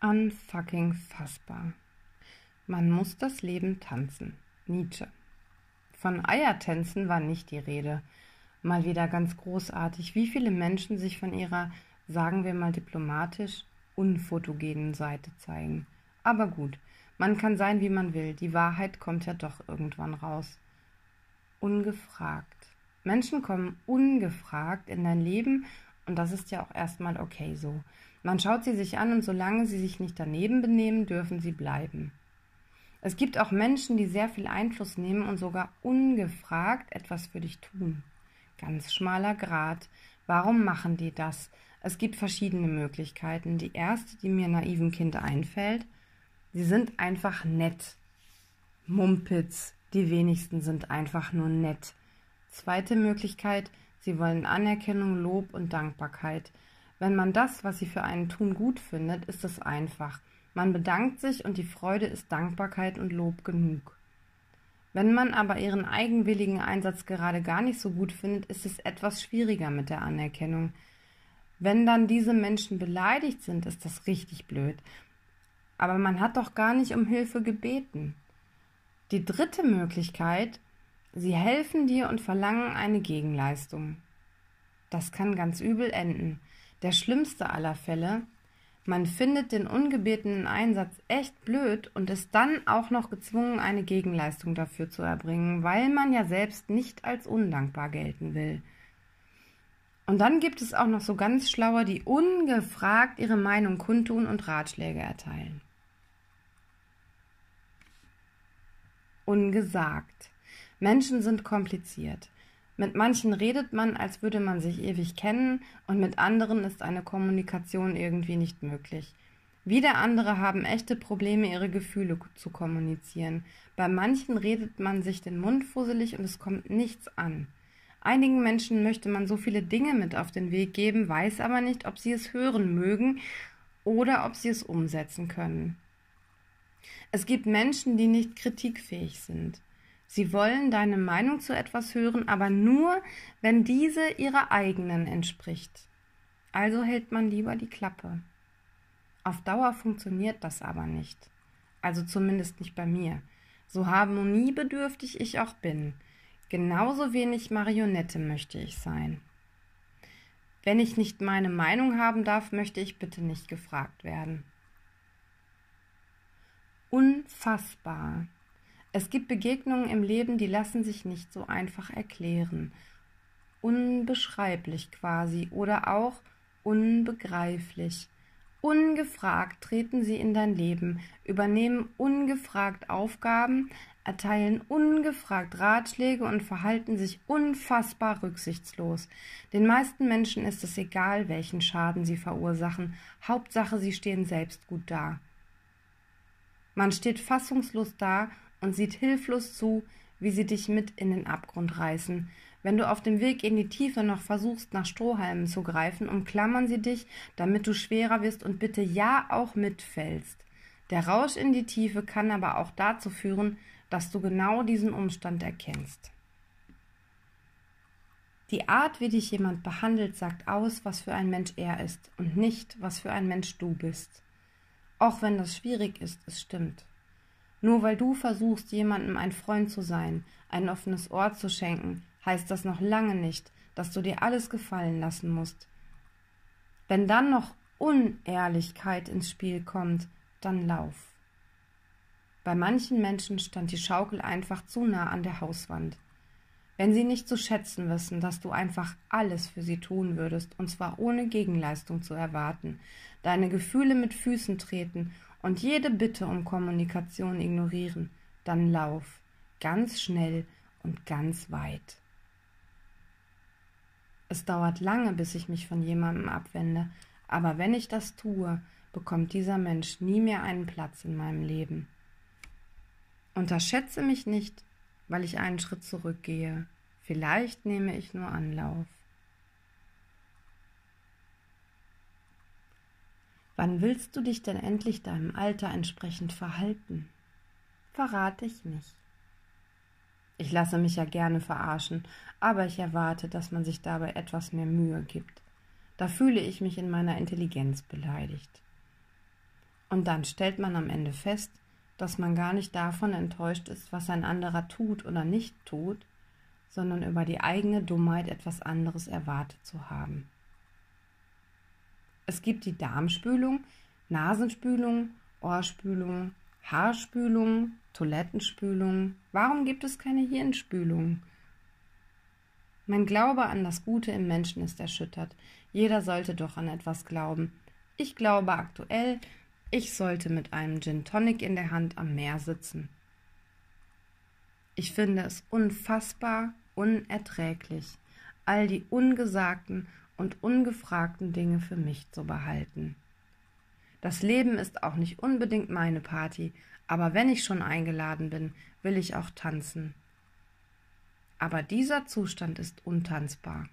Unfucking fassbar. Man muss das Leben tanzen. Nietzsche. Von Eiertänzen war nicht die Rede. Mal wieder ganz großartig, wie viele Menschen sich von ihrer, sagen wir mal diplomatisch, unfotogenen Seite zeigen. Aber gut, man kann sein, wie man will. Die Wahrheit kommt ja doch irgendwann raus. Ungefragt. Menschen kommen ungefragt in dein Leben und das ist ja auch erstmal okay so. Man schaut sie sich an und solange sie sich nicht daneben benehmen, dürfen sie bleiben. Es gibt auch Menschen, die sehr viel Einfluss nehmen und sogar ungefragt etwas für dich tun. Ganz schmaler Grat. Warum machen die das? Es gibt verschiedene Möglichkeiten. Die erste, die mir naiven Kind einfällt, sie sind einfach nett. Mumpitz, die wenigsten sind einfach nur nett. Zweite Möglichkeit, sie wollen Anerkennung, Lob und Dankbarkeit. Wenn man das, was sie für einen tun, gut findet, ist es einfach. Man bedankt sich und die Freude ist Dankbarkeit und Lob genug. Wenn man aber ihren eigenwilligen Einsatz gerade gar nicht so gut findet, ist es etwas schwieriger mit der Anerkennung. Wenn dann diese Menschen beleidigt sind, ist das richtig blöd. Aber man hat doch gar nicht um Hilfe gebeten. Die dritte Möglichkeit, sie helfen dir und verlangen eine Gegenleistung. Das kann ganz übel enden. Der schlimmste aller Fälle, man findet den ungebetenen Einsatz echt blöd und ist dann auch noch gezwungen, eine Gegenleistung dafür zu erbringen, weil man ja selbst nicht als undankbar gelten will. Und dann gibt es auch noch so ganz Schlaue, die ungefragt ihre Meinung kundtun und Ratschläge erteilen. Ungesagt. Menschen sind kompliziert. Mit manchen redet man, als würde man sich ewig kennen, und mit anderen ist eine Kommunikation irgendwie nicht möglich. Wieder andere haben echte Probleme, ihre Gefühle zu kommunizieren. Bei manchen redet man sich den Mund fusselig und es kommt nichts an. Einigen Menschen möchte man so viele Dinge mit auf den Weg geben, weiß aber nicht, ob sie es hören mögen oder ob sie es umsetzen können. Es gibt Menschen, die nicht kritikfähig sind. Sie wollen deine Meinung zu etwas hören, aber nur, wenn diese ihrer eigenen entspricht. Also hält man lieber die Klappe. Auf Dauer funktioniert das aber nicht. Also zumindest nicht bei mir. So harmoniebedürftig ich auch bin. Genauso wenig Marionette möchte ich sein. Wenn ich nicht meine Meinung haben darf, möchte ich bitte nicht gefragt werden. Unfassbar. Es gibt Begegnungen im Leben, die lassen sich nicht so einfach erklären. Unbeschreiblich quasi oder auch unbegreiflich. Ungefragt treten sie in dein Leben, übernehmen ungefragt Aufgaben, erteilen ungefragt Ratschläge und verhalten sich unfassbar rücksichtslos. Den meisten Menschen ist es egal, welchen Schaden sie verursachen, Hauptsache sie stehen selbst gut da. Man steht fassungslos da und sieht hilflos zu, wie sie dich mit in den Abgrund reißen. Wenn du auf dem Weg in die Tiefe noch versuchst, nach Strohhalmen zu greifen, umklammern sie dich, damit du schwerer wirst und bitte ja auch mitfällst. Der Rausch in die Tiefe kann aber auch dazu führen, dass du genau diesen Umstand erkennst. Die Art, wie dich jemand behandelt, sagt aus, was für ein Mensch er ist und nicht, was für ein Mensch du bist. Auch wenn das schwierig ist, es stimmt. Nur weil du versuchst, jemandem ein Freund zu sein, ein offenes Ohr zu schenken, heißt das noch lange nicht, dass du dir alles gefallen lassen musst. Wenn dann noch Unehrlichkeit ins Spiel kommt, dann lauf. Bei manchen Menschen stand die Schaukel einfach zu nah an der Hauswand. Wenn sie nicht zu schätzen wissen, dass du einfach alles für sie tun würdest, und zwar ohne Gegenleistung zu erwarten, deine Gefühle mit Füßen treten und jede Bitte um Kommunikation ignorieren, dann lauf ganz schnell und ganz weit. Es dauert lange, bis ich mich von jemandem abwende, aber wenn ich das tue, bekommt dieser Mensch nie mehr einen Platz in meinem Leben. Unterschätze mich nicht, weil ich einen Schritt zurückgehe. Vielleicht nehme ich nur Anlauf. Wann willst du dich denn endlich deinem Alter entsprechend verhalten? Verrate ich nicht. Ich lasse mich ja gerne verarschen, aber ich erwarte, dass man sich dabei etwas mehr Mühe gibt. Da fühle ich mich in meiner Intelligenz beleidigt. Und dann stellt man am Ende fest, dass man gar nicht davon enttäuscht ist, was ein anderer tut oder nicht tut, sondern über die eigene Dummheit etwas anderes erwartet zu haben. Es gibt die Darmspülung, Nasenspülung, Ohrspülung, Haarspülung, Toilettenspülung. Warum gibt es keine Hirnspülung? Mein Glaube an das Gute im Menschen ist erschüttert. Jeder sollte doch an etwas glauben. Ich glaube aktuell, ich sollte mit einem Gin Tonic in der Hand am Meer sitzen. Ich finde es unfassbar unerträglich, all die ungesagten und ungefragten Dinge für mich zu behalten. Das Leben ist auch nicht unbedingt meine Party, aber wenn ich schon eingeladen bin, will ich auch tanzen. Aber dieser Zustand ist untanzbar.